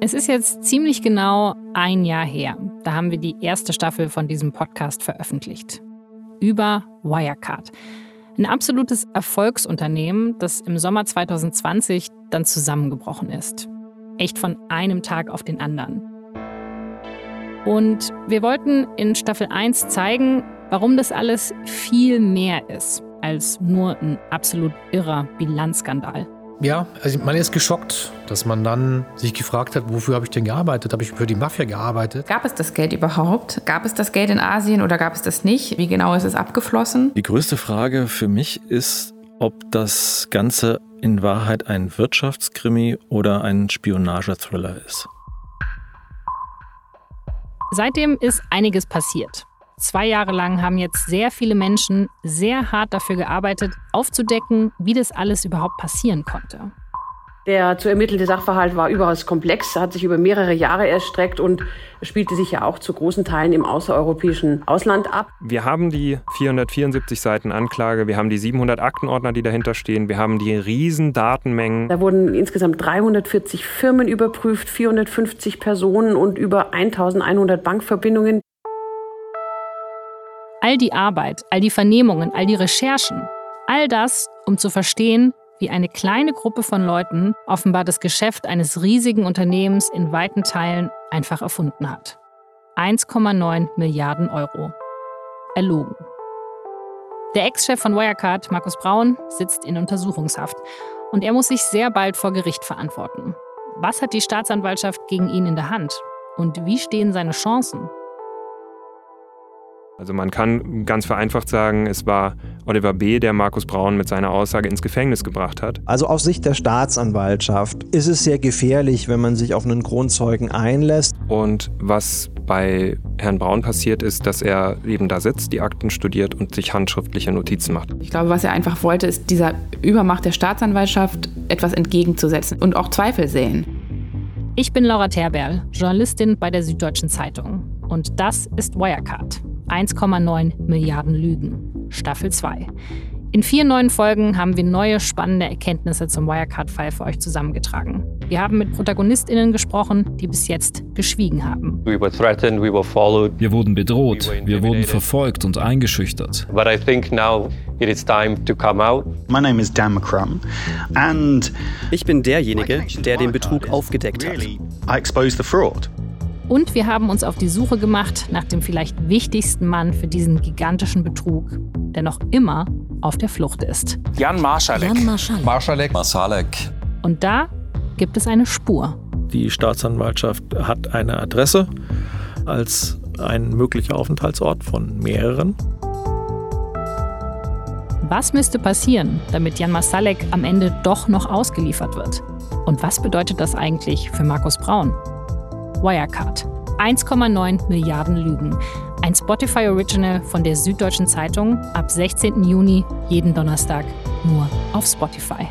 Es ist jetzt ziemlich genau ein Jahr her. Da haben wir die erste Staffel von diesem Podcast veröffentlicht. Über Wirecard. Ein absolutes Erfolgsunternehmen, das im Sommer 2020 dann zusammengebrochen ist. Echt von einem Tag auf den anderen. Und wir wollten in Staffel 1 zeigen, warum das alles viel mehr ist als nur ein absolut irrer Bilanzskandal. Ja, also man ist geschockt, dass man dann sich gefragt hat, wofür habe ich denn gearbeitet? Habe ich für die Mafia gearbeitet? Gab es das Geld überhaupt? Gab es das Geld in Asien oder gab es das nicht? Wie genau ist es abgeflossen? Die größte Frage für mich ist, ob das Ganze in Wahrheit ein Wirtschaftskrimi oder ein Spionagethriller ist. Seitdem ist einiges passiert. Zwei Jahre lang haben jetzt sehr viele Menschen sehr hart dafür gearbeitet, aufzudecken, wie das alles überhaupt passieren konnte. Der zu ermittelte Sachverhalt war überaus komplex, hat sich über mehrere Jahre erstreckt und spielte sich ja auch zu großen Teilen im außereuropäischen Ausland ab. Wir haben die 474 Seiten Anklage, wir haben die 700 Aktenordner, die dahinter stehen, wir haben die riesen Datenmengen. Da wurden insgesamt 340 Firmen überprüft, 450 Personen und über 1100 Bankverbindungen. All die Arbeit, all die Vernehmungen, all die Recherchen, all das, um zu verstehen, wie eine kleine Gruppe von Leuten offenbar das Geschäft eines riesigen Unternehmens in weiten Teilen einfach erfunden hat. 1,9 Milliarden Euro. Erlogen. Der Ex-Chef von Wirecard, Markus Braun, sitzt in Untersuchungshaft und er muss sich sehr bald vor Gericht verantworten. Was hat die Staatsanwaltschaft gegen ihn in der Hand? Und wie stehen seine Chancen? Also man kann ganz vereinfacht sagen, es war Oliver B., der Markus Braun mit seiner Aussage ins Gefängnis gebracht hat. Also aus Sicht der Staatsanwaltschaft ist es sehr gefährlich, wenn man sich auf einen Kronzeugen einlässt. Und was bei Herrn Braun passiert ist, dass er eben da sitzt, die Akten studiert und sich handschriftliche Notizen macht. Ich glaube, was er einfach wollte, ist dieser Übermacht der Staatsanwaltschaft etwas entgegenzusetzen und auch Zweifel sehen. Ich bin Laura Terberl, Journalistin bei der Süddeutschen Zeitung. Und das ist Wirecard. 1,9 Milliarden Lügen. Staffel 2. In vier neuen Folgen haben wir neue spannende Erkenntnisse zum Wirecard-Fall für euch zusammengetragen. Wir haben mit ProtagonistInnen gesprochen, die bis jetzt geschwiegen haben. Wir wurden bedroht, wir wurden verfolgt und eingeschüchtert. Ich bin derjenige, der den Betrug aufgedeckt hat. Und wir haben uns auf die Suche gemacht nach dem vielleicht wichtigsten Mann für diesen gigantischen Betrug, der noch immer auf der Flucht ist. Jan Marschalek. Jan Marschalek. Marschalek. Marschalek. Und da gibt es eine Spur. Die Staatsanwaltschaft hat eine Adresse als ein möglicher Aufenthaltsort von mehreren. Was müsste passieren, damit Jan Masalek am Ende doch noch ausgeliefert wird? Und was bedeutet das eigentlich für Markus Braun? Wirecard. 1,9 Milliarden Lügen. Ein Spotify Original von der Süddeutschen Zeitung ab 16. Juni jeden Donnerstag nur auf Spotify.